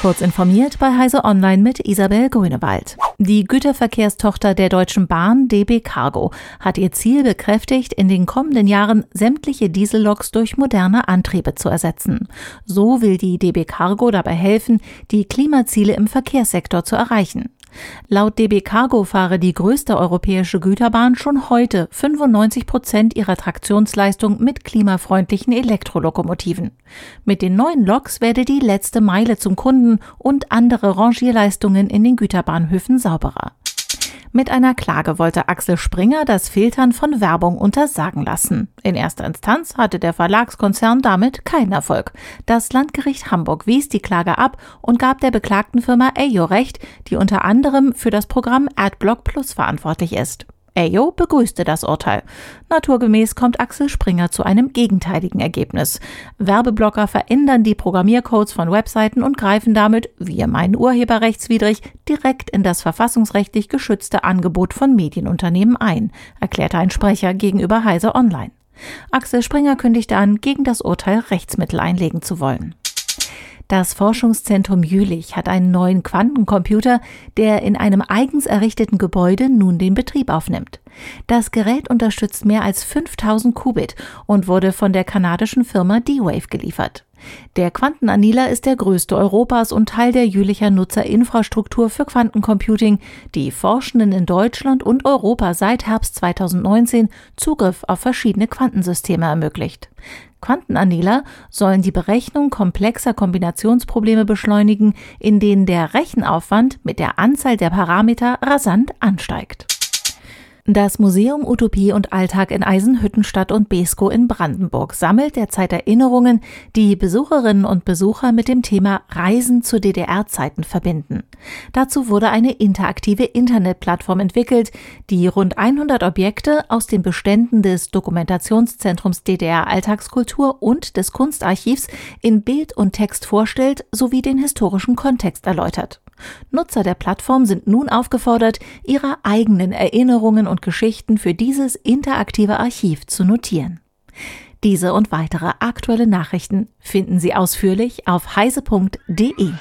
Kurz informiert bei Heise Online mit Isabel Grünewald. Die Güterverkehrstochter der Deutschen Bahn, DB Cargo, hat ihr Ziel bekräftigt, in den kommenden Jahren sämtliche Dieselloks durch moderne Antriebe zu ersetzen. So will die DB Cargo dabei helfen, die Klimaziele im Verkehrssektor zu erreichen. Laut DB Cargo fahre die größte europäische Güterbahn schon heute 95 Prozent ihrer Traktionsleistung mit klimafreundlichen Elektrolokomotiven. Mit den neuen Loks werde die letzte Meile zum Kunden und andere Rangierleistungen in den Güterbahnhöfen sauberer. Mit einer Klage wollte Axel Springer das Filtern von Werbung untersagen lassen. In erster Instanz hatte der Verlagskonzern damit keinen Erfolg. Das Landgericht Hamburg wies die Klage ab und gab der beklagten Firma Eyo Recht, die unter anderem für das Programm AdBlock Plus verantwortlich ist. Ayo begrüßte das Urteil. Naturgemäß kommt Axel Springer zu einem gegenteiligen Ergebnis. Werbeblocker verändern die Programmiercodes von Webseiten und greifen damit, wir meinen urheberrechtswidrig, direkt in das verfassungsrechtlich geschützte Angebot von Medienunternehmen ein, erklärte ein Sprecher gegenüber Heise Online. Axel Springer kündigte an, gegen das Urteil Rechtsmittel einlegen zu wollen. Das Forschungszentrum Jülich hat einen neuen Quantencomputer, der in einem eigens errichteten Gebäude nun den Betrieb aufnimmt. Das Gerät unterstützt mehr als 5000 Qubit und wurde von der kanadischen Firma D-Wave geliefert. Der Quantenanniler ist der größte Europas und Teil der Jülicher Nutzerinfrastruktur für Quantencomputing, die Forschenden in Deutschland und Europa seit Herbst 2019 Zugriff auf verschiedene Quantensysteme ermöglicht. Quantenanniler sollen die Berechnung komplexer Kombinationsprobleme beschleunigen, in denen der Rechenaufwand mit der Anzahl der Parameter rasant ansteigt. Das Museum Utopie und Alltag in Eisenhüttenstadt und Besko in Brandenburg sammelt derzeit Erinnerungen, die Besucherinnen und Besucher mit dem Thema Reisen zu DDR-Zeiten verbinden. Dazu wurde eine interaktive Internetplattform entwickelt, die rund 100 Objekte aus den Beständen des Dokumentationszentrums DDR Alltagskultur und des Kunstarchivs in Bild und Text vorstellt sowie den historischen Kontext erläutert. Nutzer der Plattform sind nun aufgefordert, ihre eigenen Erinnerungen und Geschichten für dieses interaktive Archiv zu notieren. Diese und weitere aktuelle Nachrichten finden Sie ausführlich auf heise.de.